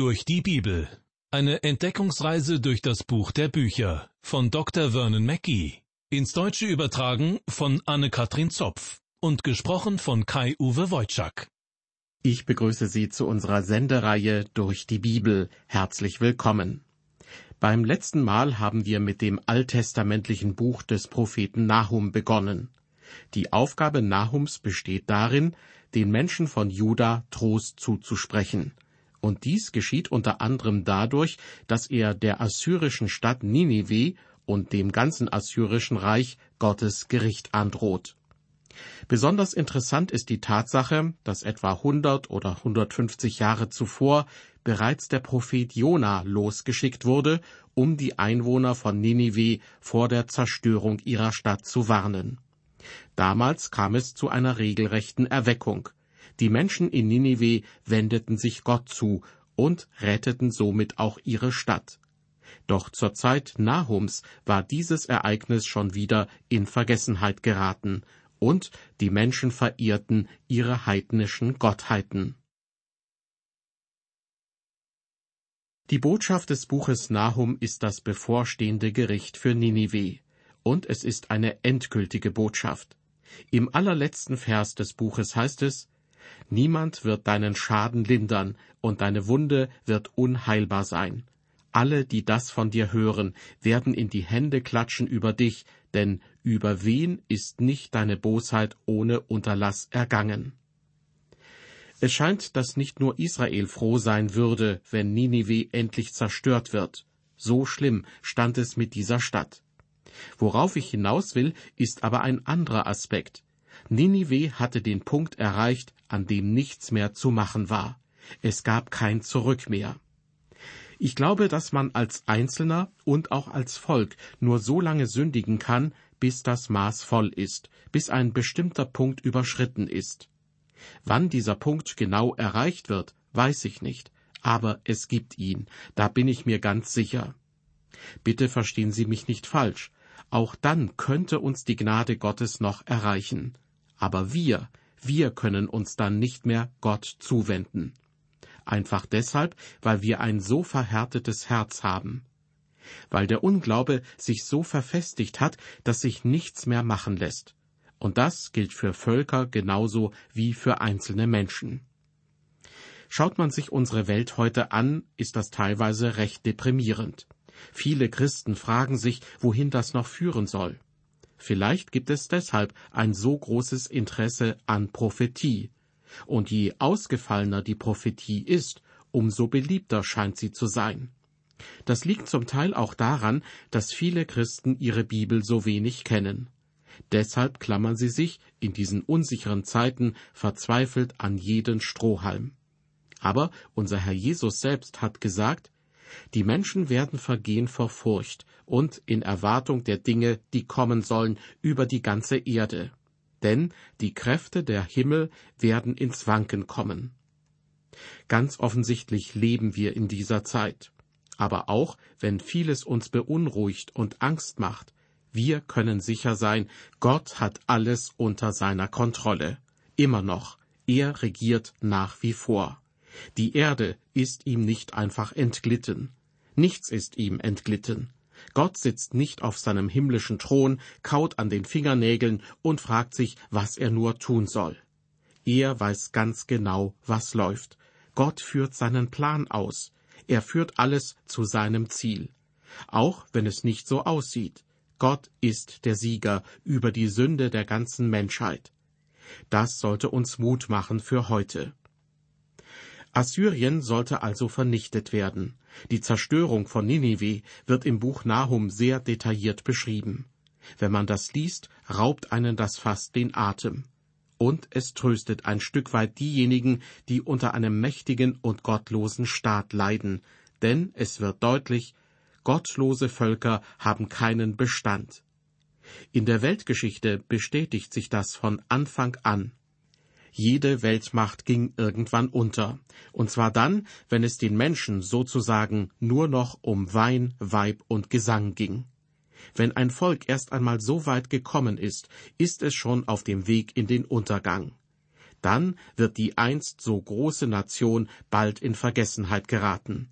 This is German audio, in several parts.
Durch die Bibel. Eine Entdeckungsreise durch das Buch der Bücher von Dr. Vernon Mackey. Ins Deutsche übertragen von Anne-Katrin Zopf und gesprochen von Kai-Uwe Wojczak. Ich begrüße Sie zu unserer Sendereihe Durch die Bibel. Herzlich willkommen. Beim letzten Mal haben wir mit dem alttestamentlichen Buch des Propheten Nahum begonnen. Die Aufgabe Nahums besteht darin, den Menschen von Juda Trost zuzusprechen. Und dies geschieht unter anderem dadurch, dass er der assyrischen Stadt Ninive und dem ganzen assyrischen Reich Gottes Gericht androht. Besonders interessant ist die Tatsache, dass etwa 100 oder 150 Jahre zuvor bereits der Prophet Jona losgeschickt wurde, um die Einwohner von Ninive vor der Zerstörung ihrer Stadt zu warnen. Damals kam es zu einer regelrechten Erweckung. Die Menschen in Ninive wendeten sich Gott zu und retteten somit auch ihre Stadt. Doch zur Zeit Nahums war dieses Ereignis schon wieder in Vergessenheit geraten, und die Menschen verehrten ihre heidnischen Gottheiten. Die Botschaft des Buches Nahum ist das bevorstehende Gericht für Ninive, und es ist eine endgültige Botschaft. Im allerletzten Vers des Buches heißt es Niemand wird deinen Schaden lindern, und deine Wunde wird unheilbar sein. Alle, die das von dir hören, werden in die Hände klatschen über dich, denn über wen ist nicht deine Bosheit ohne Unterlass ergangen? Es scheint, dass nicht nur Israel froh sein würde, wenn Ninive endlich zerstört wird. So schlimm stand es mit dieser Stadt. Worauf ich hinaus will, ist aber ein anderer Aspekt. Ninive hatte den Punkt erreicht, an dem nichts mehr zu machen war. Es gab kein Zurück mehr. Ich glaube, dass man als Einzelner und auch als Volk nur so lange sündigen kann, bis das Maß voll ist, bis ein bestimmter Punkt überschritten ist. Wann dieser Punkt genau erreicht wird, weiß ich nicht, aber es gibt ihn, da bin ich mir ganz sicher. Bitte verstehen Sie mich nicht falsch, auch dann könnte uns die Gnade Gottes noch erreichen. Aber wir, wir können uns dann nicht mehr Gott zuwenden einfach deshalb, weil wir ein so verhärtetes Herz haben, weil der Unglaube sich so verfestigt hat, dass sich nichts mehr machen lässt. Und das gilt für Völker genauso wie für einzelne Menschen. Schaut man sich unsere Welt heute an, ist das teilweise recht deprimierend. Viele Christen fragen sich, wohin das noch führen soll. Vielleicht gibt es deshalb ein so großes Interesse an Prophetie, und je ausgefallener die Prophetie ist, umso beliebter scheint sie zu sein. Das liegt zum Teil auch daran, dass viele Christen ihre Bibel so wenig kennen. Deshalb klammern sie sich in diesen unsicheren Zeiten verzweifelt an jeden Strohhalm. Aber unser Herr Jesus selbst hat gesagt, die Menschen werden vergehen vor Furcht und in Erwartung der Dinge, die kommen sollen, über die ganze Erde denn die Kräfte der Himmel werden ins Wanken kommen. Ganz offensichtlich leben wir in dieser Zeit. Aber auch wenn vieles uns beunruhigt und Angst macht, wir können sicher sein, Gott hat alles unter seiner Kontrolle. Immer noch. Er regiert nach wie vor. Die Erde ist ihm nicht einfach entglitten. Nichts ist ihm entglitten. Gott sitzt nicht auf seinem himmlischen Thron, kaut an den Fingernägeln und fragt sich, was er nur tun soll. Er weiß ganz genau, was läuft. Gott führt seinen Plan aus. Er führt alles zu seinem Ziel. Auch wenn es nicht so aussieht. Gott ist der Sieger über die Sünde der ganzen Menschheit. Das sollte uns Mut machen für heute. Assyrien sollte also vernichtet werden. Die Zerstörung von Ninive wird im Buch Nahum sehr detailliert beschrieben. Wenn man das liest, raubt einen das fast den Atem. Und es tröstet ein Stück weit diejenigen, die unter einem mächtigen und gottlosen Staat leiden, denn es wird deutlich, gottlose Völker haben keinen Bestand. In der Weltgeschichte bestätigt sich das von Anfang an. Jede Weltmacht ging irgendwann unter, und zwar dann, wenn es den Menschen sozusagen nur noch um Wein, Weib und Gesang ging. Wenn ein Volk erst einmal so weit gekommen ist, ist es schon auf dem Weg in den Untergang. Dann wird die einst so große Nation bald in Vergessenheit geraten.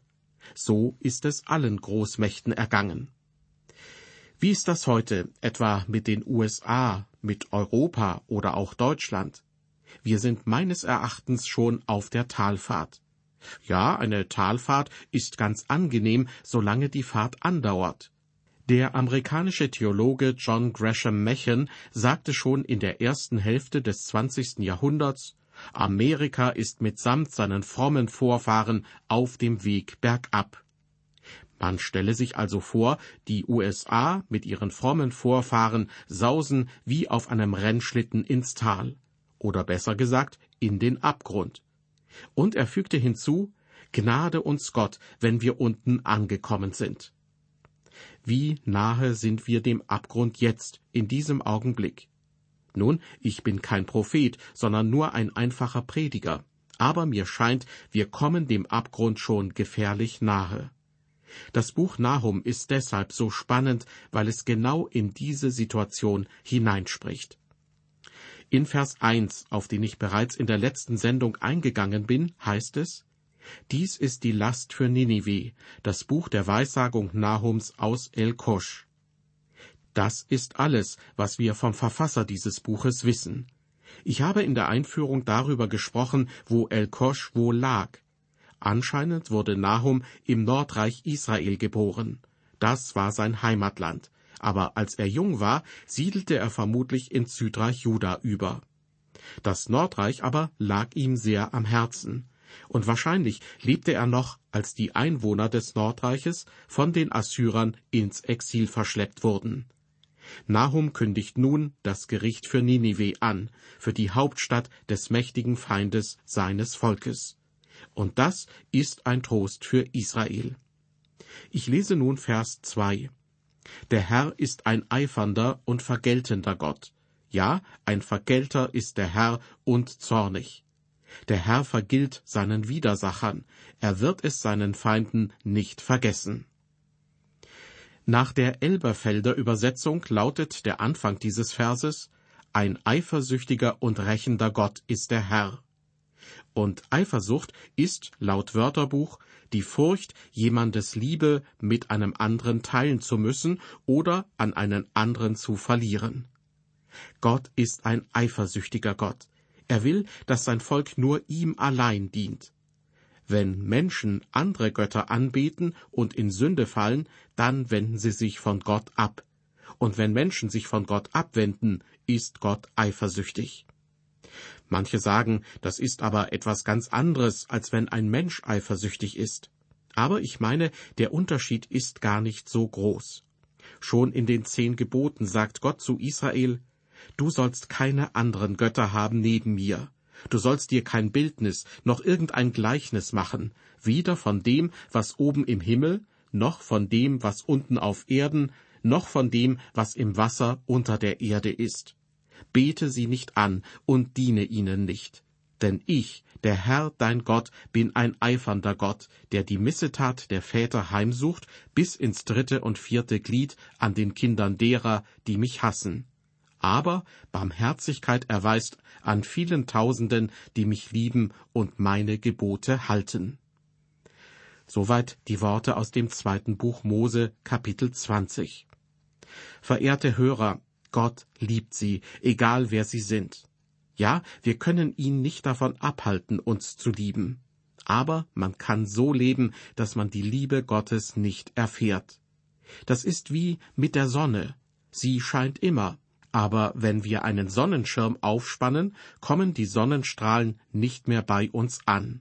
So ist es allen Großmächten ergangen. Wie ist das heute etwa mit den USA, mit Europa oder auch Deutschland? Wir sind meines Erachtens schon auf der Talfahrt. Ja, eine Talfahrt ist ganz angenehm, solange die Fahrt andauert. Der amerikanische Theologe John Gresham Machen sagte schon in der ersten Hälfte des 20. Jahrhunderts, Amerika ist mitsamt seinen frommen Vorfahren auf dem Weg bergab. Man stelle sich also vor, die USA mit ihren frommen Vorfahren sausen wie auf einem Rennschlitten ins Tal, oder besser gesagt in den Abgrund. Und er fügte hinzu, Gnade uns Gott, wenn wir unten angekommen sind. Wie nahe sind wir dem Abgrund jetzt, in diesem Augenblick? Nun, ich bin kein Prophet, sondern nur ein einfacher Prediger, aber mir scheint, wir kommen dem Abgrund schon gefährlich nahe. Das Buch Nahum ist deshalb so spannend, weil es genau in diese Situation hineinspricht. In Vers 1, auf den ich bereits in der letzten Sendung eingegangen bin, heißt es, dies ist die Last für Ninive, das Buch der Weissagung Nahums aus El-Kosch. Das ist alles, was wir vom Verfasser dieses Buches wissen. Ich habe in der Einführung darüber gesprochen, wo El-Kosch wohl lag. Anscheinend wurde Nahum im Nordreich Israel geboren. Das war sein Heimatland aber als er jung war, siedelte er vermutlich ins Südreich Juda über. Das Nordreich aber lag ihm sehr am Herzen, und wahrscheinlich lebte er noch, als die Einwohner des Nordreiches von den Assyrern ins Exil verschleppt wurden. Nahum kündigt nun das Gericht für Ninive an, für die Hauptstadt des mächtigen Feindes seines Volkes. Und das ist ein Trost für Israel. Ich lese nun Vers 2. Der Herr ist ein eifernder und vergeltender Gott. Ja, ein Vergelter ist der Herr und zornig. Der Herr vergilt seinen Widersachern, er wird es seinen Feinden nicht vergessen. Nach der Elberfelder Übersetzung lautet der Anfang dieses Verses Ein eifersüchtiger und rächender Gott ist der Herr. Und Eifersucht ist laut Wörterbuch die Furcht, jemandes Liebe mit einem anderen teilen zu müssen oder an einen anderen zu verlieren. Gott ist ein eifersüchtiger Gott. Er will, dass sein Volk nur ihm allein dient. Wenn Menschen andere Götter anbeten und in Sünde fallen, dann wenden sie sich von Gott ab. Und wenn Menschen sich von Gott abwenden, ist Gott eifersüchtig. Manche sagen, das ist aber etwas ganz anderes, als wenn ein Mensch eifersüchtig ist. Aber ich meine, der Unterschied ist gar nicht so groß. Schon in den zehn Geboten sagt Gott zu Israel, Du sollst keine anderen Götter haben neben mir. Du sollst dir kein Bildnis noch irgendein Gleichnis machen, weder von dem, was oben im Himmel, noch von dem, was unten auf Erden, noch von dem, was im Wasser unter der Erde ist bete sie nicht an und diene ihnen nicht. Denn ich, der Herr dein Gott, bin ein eifernder Gott, der die Missetat der Väter heimsucht bis ins dritte und vierte Glied an den Kindern derer, die mich hassen. Aber Barmherzigkeit erweist an vielen Tausenden, die mich lieben und meine Gebote halten. Soweit die Worte aus dem zweiten Buch Mose, Kapitel 20. Verehrte Hörer, Gott liebt sie, egal wer sie sind. Ja, wir können ihn nicht davon abhalten, uns zu lieben. Aber man kann so leben, dass man die Liebe Gottes nicht erfährt. Das ist wie mit der Sonne. Sie scheint immer, aber wenn wir einen Sonnenschirm aufspannen, kommen die Sonnenstrahlen nicht mehr bei uns an.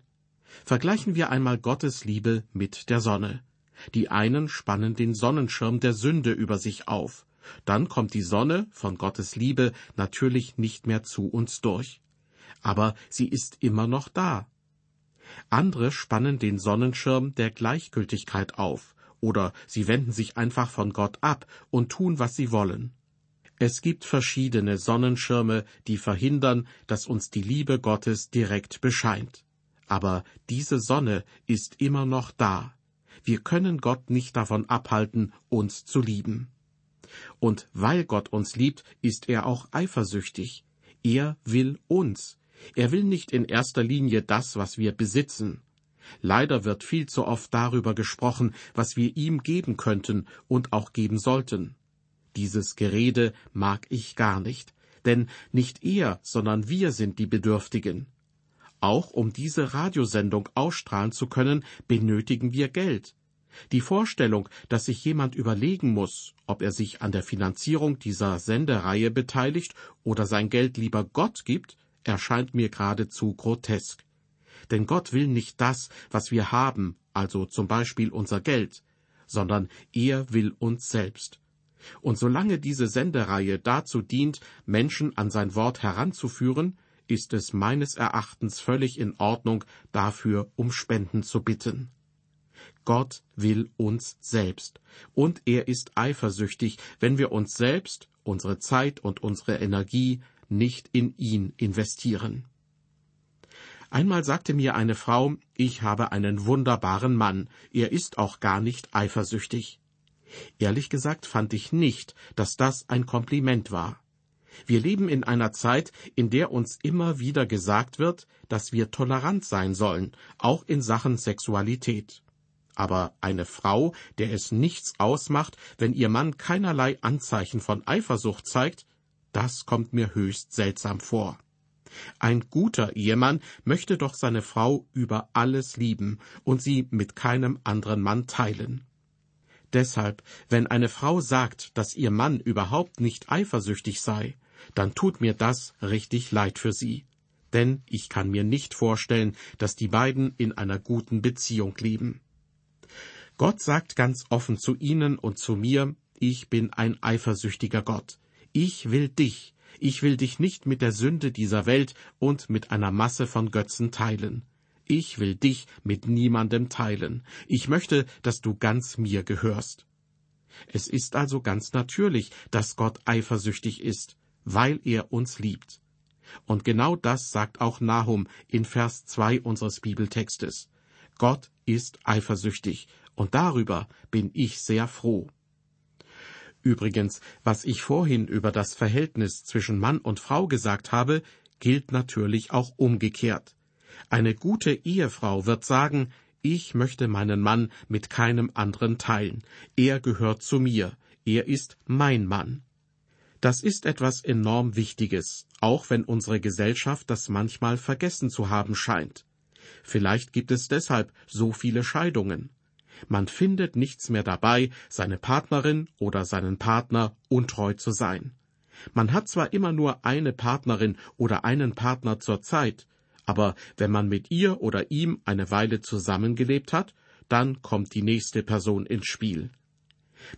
Vergleichen wir einmal Gottes Liebe mit der Sonne. Die einen spannen den Sonnenschirm der Sünde über sich auf, dann kommt die Sonne von Gottes Liebe natürlich nicht mehr zu uns durch. Aber sie ist immer noch da. Andere spannen den Sonnenschirm der Gleichgültigkeit auf, oder sie wenden sich einfach von Gott ab und tun, was sie wollen. Es gibt verschiedene Sonnenschirme, die verhindern, dass uns die Liebe Gottes direkt bescheint. Aber diese Sonne ist immer noch da. Wir können Gott nicht davon abhalten, uns zu lieben. Und weil Gott uns liebt, ist er auch eifersüchtig. Er will uns. Er will nicht in erster Linie das, was wir besitzen. Leider wird viel zu oft darüber gesprochen, was wir ihm geben könnten und auch geben sollten. Dieses Gerede mag ich gar nicht, denn nicht er, sondern wir sind die Bedürftigen. Auch um diese Radiosendung ausstrahlen zu können, benötigen wir Geld. Die Vorstellung, dass sich jemand überlegen muss, ob er sich an der Finanzierung dieser Sendereihe beteiligt oder sein Geld lieber Gott gibt, erscheint mir geradezu grotesk. Denn Gott will nicht das, was wir haben, also zum Beispiel unser Geld, sondern er will uns selbst. Und solange diese Sendereihe dazu dient, Menschen an sein Wort heranzuführen, ist es meines Erachtens völlig in Ordnung, dafür um Spenden zu bitten. Gott will uns selbst, und er ist eifersüchtig, wenn wir uns selbst, unsere Zeit und unsere Energie nicht in ihn investieren. Einmal sagte mir eine Frau, ich habe einen wunderbaren Mann, er ist auch gar nicht eifersüchtig. Ehrlich gesagt fand ich nicht, dass das ein Kompliment war. Wir leben in einer Zeit, in der uns immer wieder gesagt wird, dass wir tolerant sein sollen, auch in Sachen Sexualität. Aber eine Frau, der es nichts ausmacht, wenn ihr Mann keinerlei Anzeichen von Eifersucht zeigt, das kommt mir höchst seltsam vor. Ein guter Ehemann möchte doch seine Frau über alles lieben und sie mit keinem anderen Mann teilen. Deshalb, wenn eine Frau sagt, dass ihr Mann überhaupt nicht eifersüchtig sei, dann tut mir das richtig leid für sie. Denn ich kann mir nicht vorstellen, dass die beiden in einer guten Beziehung leben. Gott sagt ganz offen zu ihnen und zu mir, ich bin ein eifersüchtiger Gott. Ich will dich, ich will dich nicht mit der Sünde dieser Welt und mit einer Masse von Götzen teilen. Ich will dich mit niemandem teilen. Ich möchte, dass du ganz mir gehörst. Es ist also ganz natürlich, dass Gott eifersüchtig ist, weil er uns liebt. Und genau das sagt auch Nahum in Vers 2 unseres Bibeltextes. Gott ist eifersüchtig, und darüber bin ich sehr froh. Übrigens, was ich vorhin über das Verhältnis zwischen Mann und Frau gesagt habe, gilt natürlich auch umgekehrt. Eine gute Ehefrau wird sagen, ich möchte meinen Mann mit keinem anderen teilen. Er gehört zu mir. Er ist mein Mann. Das ist etwas enorm Wichtiges, auch wenn unsere Gesellschaft das manchmal vergessen zu haben scheint. Vielleicht gibt es deshalb so viele Scheidungen. Man findet nichts mehr dabei, seine Partnerin oder seinen Partner untreu zu sein. Man hat zwar immer nur eine Partnerin oder einen Partner zur Zeit, aber wenn man mit ihr oder ihm eine Weile zusammengelebt hat, dann kommt die nächste Person ins Spiel.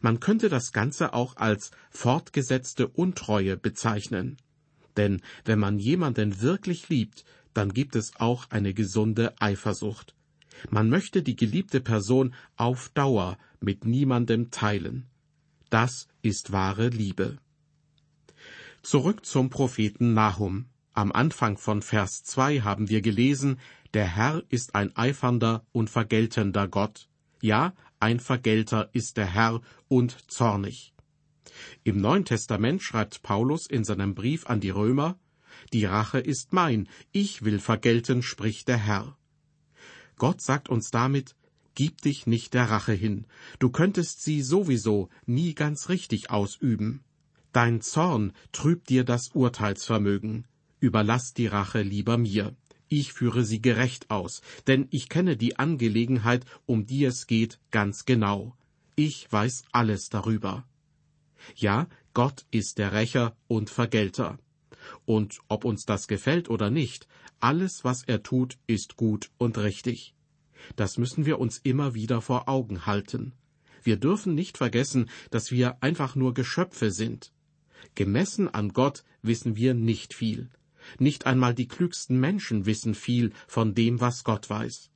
Man könnte das Ganze auch als fortgesetzte Untreue bezeichnen. Denn wenn man jemanden wirklich liebt, dann gibt es auch eine gesunde Eifersucht. Man möchte die geliebte Person auf Dauer mit niemandem teilen. Das ist wahre Liebe. Zurück zum Propheten Nahum. Am Anfang von Vers 2 haben wir gelesen, der Herr ist ein eifernder und vergeltender Gott. Ja, ein Vergelter ist der Herr und zornig. Im Neuen Testament schreibt Paulus in seinem Brief an die Römer, Die Rache ist mein, ich will vergelten, spricht der Herr. Gott sagt uns damit, Gib dich nicht der Rache hin, du könntest sie sowieso nie ganz richtig ausüben. Dein Zorn trübt dir das Urteilsvermögen. Überlass die Rache lieber mir. Ich führe sie gerecht aus, denn ich kenne die Angelegenheit, um die es geht, ganz genau. Ich weiß alles darüber. Ja, Gott ist der Rächer und Vergelter. Und ob uns das gefällt oder nicht, alles, was er tut, ist gut und richtig. Das müssen wir uns immer wieder vor Augen halten. Wir dürfen nicht vergessen, dass wir einfach nur Geschöpfe sind. Gemessen an Gott wissen wir nicht viel. Nicht einmal die klügsten Menschen wissen viel von dem, was Gott weiß.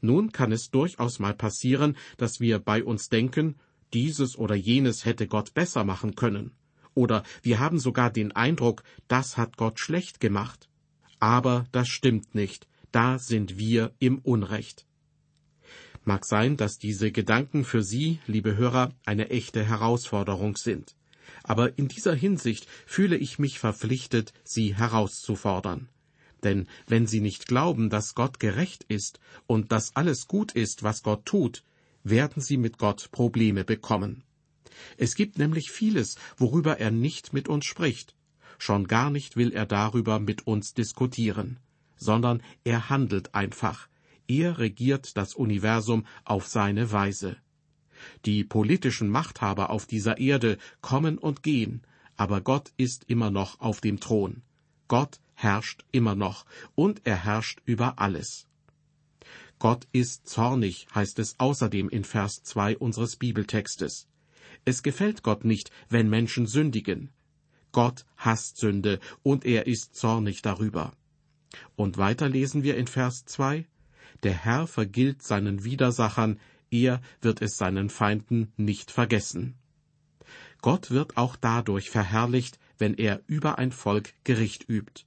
Nun kann es durchaus mal passieren, dass wir bei uns denken, dieses oder jenes hätte Gott besser machen können. Oder wir haben sogar den Eindruck, das hat Gott schlecht gemacht. Aber das stimmt nicht, da sind wir im Unrecht. Mag sein, dass diese Gedanken für Sie, liebe Hörer, eine echte Herausforderung sind. Aber in dieser Hinsicht fühle ich mich verpflichtet, Sie herauszufordern. Denn wenn sie nicht glauben, dass Gott gerecht ist und dass alles gut ist, was Gott tut, werden sie mit Gott Probleme bekommen. Es gibt nämlich vieles, worüber er nicht mit uns spricht. Schon gar nicht will er darüber mit uns diskutieren, sondern er handelt einfach. Er regiert das Universum auf seine Weise. Die politischen Machthaber auf dieser Erde kommen und gehen, aber Gott ist immer noch auf dem Thron. Gott herrscht immer noch, und er herrscht über alles. Gott ist zornig, heißt es außerdem in Vers 2 unseres Bibeltextes. Es gefällt Gott nicht, wenn Menschen sündigen. Gott hasst Sünde, und er ist zornig darüber. Und weiter lesen wir in Vers 2, Der Herr vergilt seinen Widersachern, er wird es seinen Feinden nicht vergessen. Gott wird auch dadurch verherrlicht, wenn er über ein Volk Gericht übt.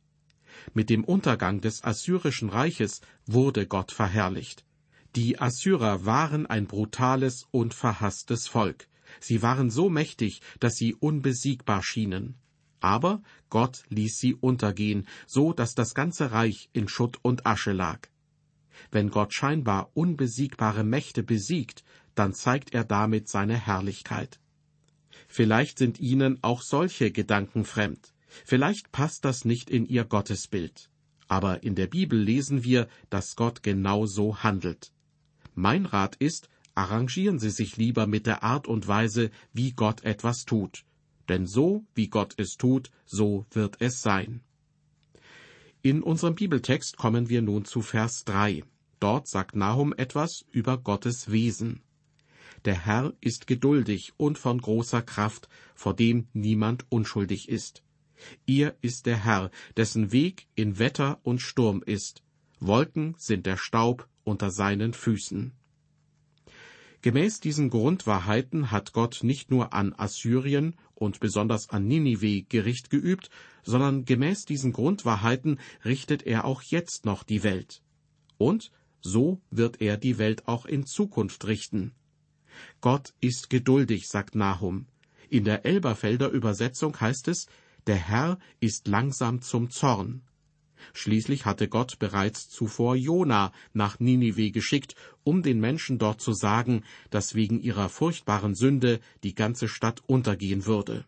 Mit dem Untergang des assyrischen Reiches wurde Gott verherrlicht. Die Assyrer waren ein brutales und verhasstes Volk. Sie waren so mächtig, dass sie unbesiegbar schienen. Aber Gott ließ sie untergehen, so dass das ganze Reich in Schutt und Asche lag. Wenn Gott scheinbar unbesiegbare Mächte besiegt, dann zeigt er damit seine Herrlichkeit. Vielleicht sind Ihnen auch solche Gedanken fremd. Vielleicht passt das nicht in Ihr Gottesbild. Aber in der Bibel lesen wir, dass Gott genau so handelt. Mein Rat ist, arrangieren Sie sich lieber mit der Art und Weise, wie Gott etwas tut. Denn so, wie Gott es tut, so wird es sein. In unserem Bibeltext kommen wir nun zu Vers 3. Dort sagt Nahum etwas über Gottes Wesen. Der Herr ist geduldig und von großer Kraft, vor dem niemand unschuldig ist. Ihr ist der Herr, dessen Weg in Wetter und Sturm ist. Wolken sind der Staub unter seinen Füßen. Gemäß diesen Grundwahrheiten hat Gott nicht nur an Assyrien und besonders an Ninive Gericht geübt, sondern gemäß diesen Grundwahrheiten richtet er auch jetzt noch die Welt. Und so wird er die Welt auch in Zukunft richten. Gott ist geduldig, sagt Nahum. In der Elberfelder Übersetzung heißt es, der Herr ist langsam zum Zorn. Schließlich hatte Gott bereits zuvor Jona nach Ninive geschickt, um den Menschen dort zu sagen, dass wegen ihrer furchtbaren Sünde die ganze Stadt untergehen würde.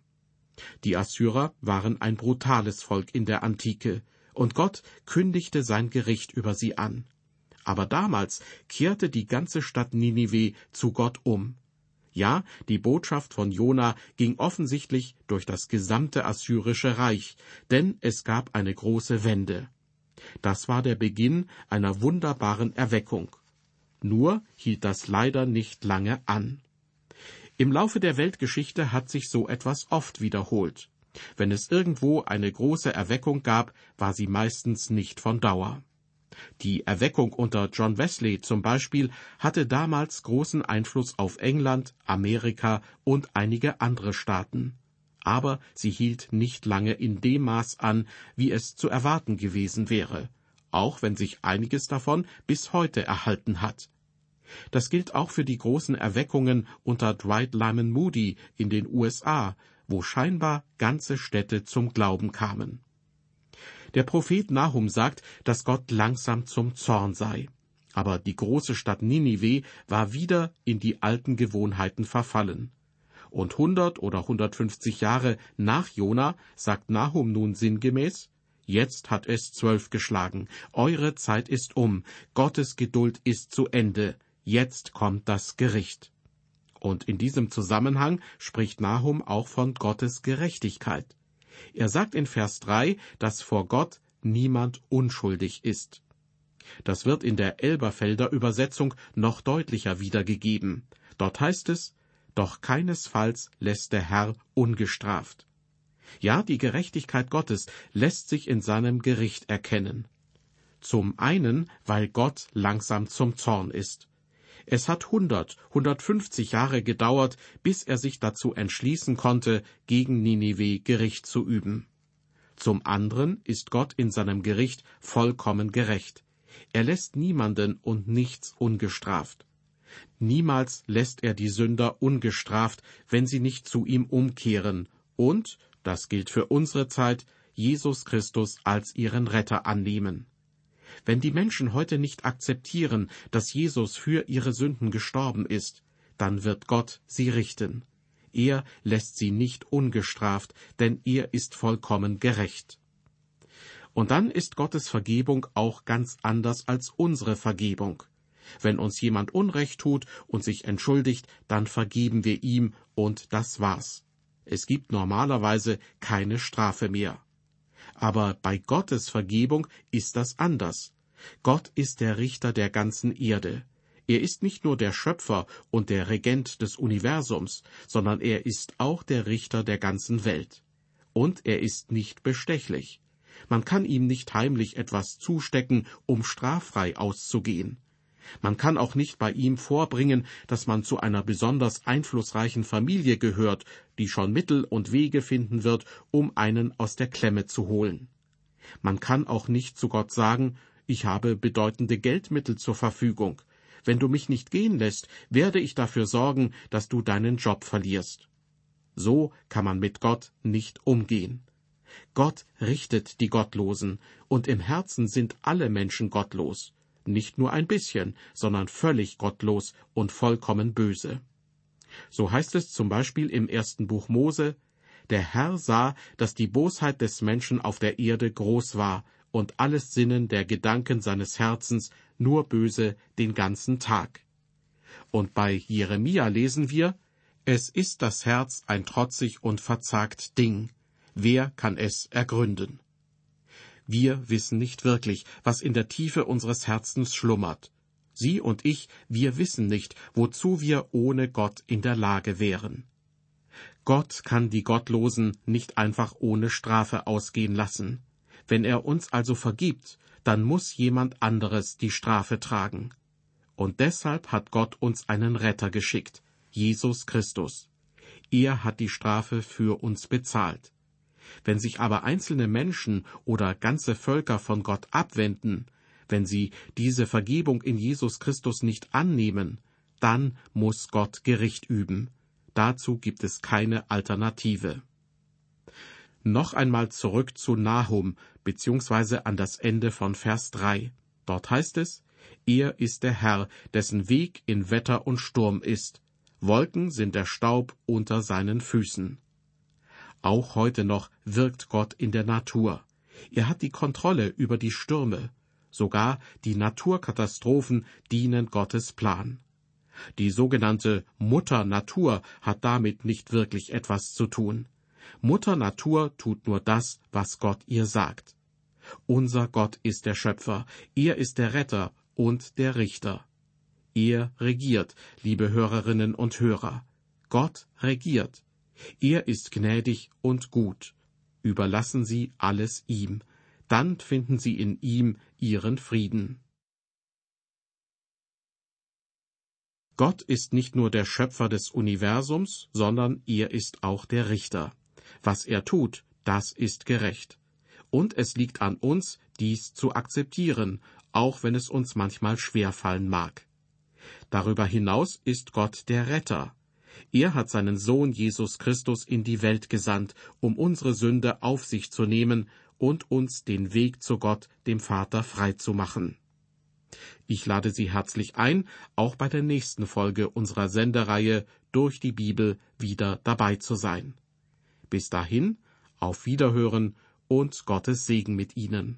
Die Assyrer waren ein brutales Volk in der Antike, und Gott kündigte sein Gericht über sie an. Aber damals kehrte die ganze Stadt Ninive zu Gott um. Ja, die Botschaft von Jona ging offensichtlich durch das gesamte assyrische Reich, denn es gab eine große Wende. Das war der Beginn einer wunderbaren Erweckung. Nur hielt das leider nicht lange an. Im Laufe der Weltgeschichte hat sich so etwas oft wiederholt. Wenn es irgendwo eine große Erweckung gab, war sie meistens nicht von Dauer. Die Erweckung unter John Wesley zum Beispiel hatte damals großen Einfluss auf England, Amerika und einige andere Staaten. Aber sie hielt nicht lange in dem Maß an, wie es zu erwarten gewesen wäre, auch wenn sich einiges davon bis heute erhalten hat. Das gilt auch für die großen Erweckungen unter Dwight Lyman Moody in den USA, wo scheinbar ganze Städte zum Glauben kamen. Der Prophet Nahum sagt, dass Gott langsam zum Zorn sei. Aber die große Stadt Ninive war wieder in die alten Gewohnheiten verfallen. Und hundert oder hundertfünfzig Jahre nach Jona sagt Nahum nun sinngemäß, Jetzt hat es zwölf geschlagen, eure Zeit ist um, Gottes Geduld ist zu Ende, jetzt kommt das Gericht. Und in diesem Zusammenhang spricht Nahum auch von Gottes Gerechtigkeit. Er sagt in Vers 3, dass vor Gott niemand unschuldig ist. Das wird in der Elberfelder Übersetzung noch deutlicher wiedergegeben. Dort heißt es, doch keinesfalls lässt der Herr ungestraft. Ja, die Gerechtigkeit Gottes lässt sich in seinem Gericht erkennen. Zum einen, weil Gott langsam zum Zorn ist. Es hat hundert, hundertfünfzig Jahre gedauert, bis er sich dazu entschließen konnte, gegen Ninive Gericht zu üben. Zum anderen ist Gott in seinem Gericht vollkommen gerecht. Er lässt niemanden und nichts ungestraft. Niemals lässt er die Sünder ungestraft, wenn sie nicht zu ihm umkehren, und, das gilt für unsere Zeit, Jesus Christus als ihren Retter annehmen. Wenn die Menschen heute nicht akzeptieren, dass Jesus für ihre Sünden gestorben ist, dann wird Gott sie richten. Er lässt sie nicht ungestraft, denn er ist vollkommen gerecht. Und dann ist Gottes Vergebung auch ganz anders als unsere Vergebung. Wenn uns jemand Unrecht tut und sich entschuldigt, dann vergeben wir ihm und das war's. Es gibt normalerweise keine Strafe mehr. Aber bei Gottes Vergebung ist das anders. Gott ist der Richter der ganzen Erde. Er ist nicht nur der Schöpfer und der Regent des Universums, sondern er ist auch der Richter der ganzen Welt. Und er ist nicht bestechlich. Man kann ihm nicht heimlich etwas zustecken, um straffrei auszugehen. Man kann auch nicht bei ihm vorbringen, dass man zu einer besonders einflussreichen Familie gehört, die schon Mittel und Wege finden wird, um einen aus der Klemme zu holen. Man kann auch nicht zu Gott sagen, ich habe bedeutende Geldmittel zur Verfügung. Wenn du mich nicht gehen lässt, werde ich dafür sorgen, dass du deinen Job verlierst. So kann man mit Gott nicht umgehen. Gott richtet die Gottlosen, und im Herzen sind alle Menschen gottlos, nicht nur ein bisschen, sondern völlig gottlos und vollkommen böse. So heißt es zum Beispiel im ersten Buch Mose, der Herr sah, dass die Bosheit des Menschen auf der Erde groß war, und alles Sinnen der Gedanken seines Herzens nur böse den ganzen Tag. Und bei Jeremia lesen wir, es ist das Herz ein trotzig und verzagt Ding, wer kann es ergründen? Wir wissen nicht wirklich, was in der Tiefe unseres Herzens schlummert. Sie und ich, wir wissen nicht, wozu wir ohne Gott in der Lage wären. Gott kann die Gottlosen nicht einfach ohne Strafe ausgehen lassen. Wenn er uns also vergibt, dann muss jemand anderes die Strafe tragen. Und deshalb hat Gott uns einen Retter geschickt, Jesus Christus. Er hat die Strafe für uns bezahlt. Wenn sich aber einzelne Menschen oder ganze Völker von Gott abwenden, wenn sie diese Vergebung in Jesus Christus nicht annehmen, dann muss Gott Gericht üben. Dazu gibt es keine Alternative. Noch einmal zurück zu Nahum, beziehungsweise an das Ende von Vers 3. Dort heißt es, er ist der Herr, dessen Weg in Wetter und Sturm ist. Wolken sind der Staub unter seinen Füßen. Auch heute noch wirkt Gott in der Natur. Er hat die Kontrolle über die Stürme. Sogar die Naturkatastrophen dienen Gottes Plan. Die sogenannte Mutter Natur hat damit nicht wirklich etwas zu tun. Mutter Natur tut nur das, was Gott ihr sagt. Unser Gott ist der Schöpfer, er ist der Retter und der Richter. Er regiert, liebe Hörerinnen und Hörer. Gott regiert. Er ist gnädig und gut. Überlassen Sie alles ihm, dann finden Sie in ihm Ihren Frieden. Gott ist nicht nur der Schöpfer des Universums, sondern er ist auch der Richter. Was er tut, das ist gerecht. Und es liegt an uns, dies zu akzeptieren, auch wenn es uns manchmal schwerfallen mag. Darüber hinaus ist Gott der Retter. Er hat seinen Sohn Jesus Christus in die Welt gesandt, um unsere Sünde auf sich zu nehmen und uns den Weg zu Gott, dem Vater, frei zu machen. Ich lade Sie herzlich ein, auch bei der nächsten Folge unserer Sendereihe durch die Bibel wieder dabei zu sein. Bis dahin, auf Wiederhören und Gottes Segen mit Ihnen.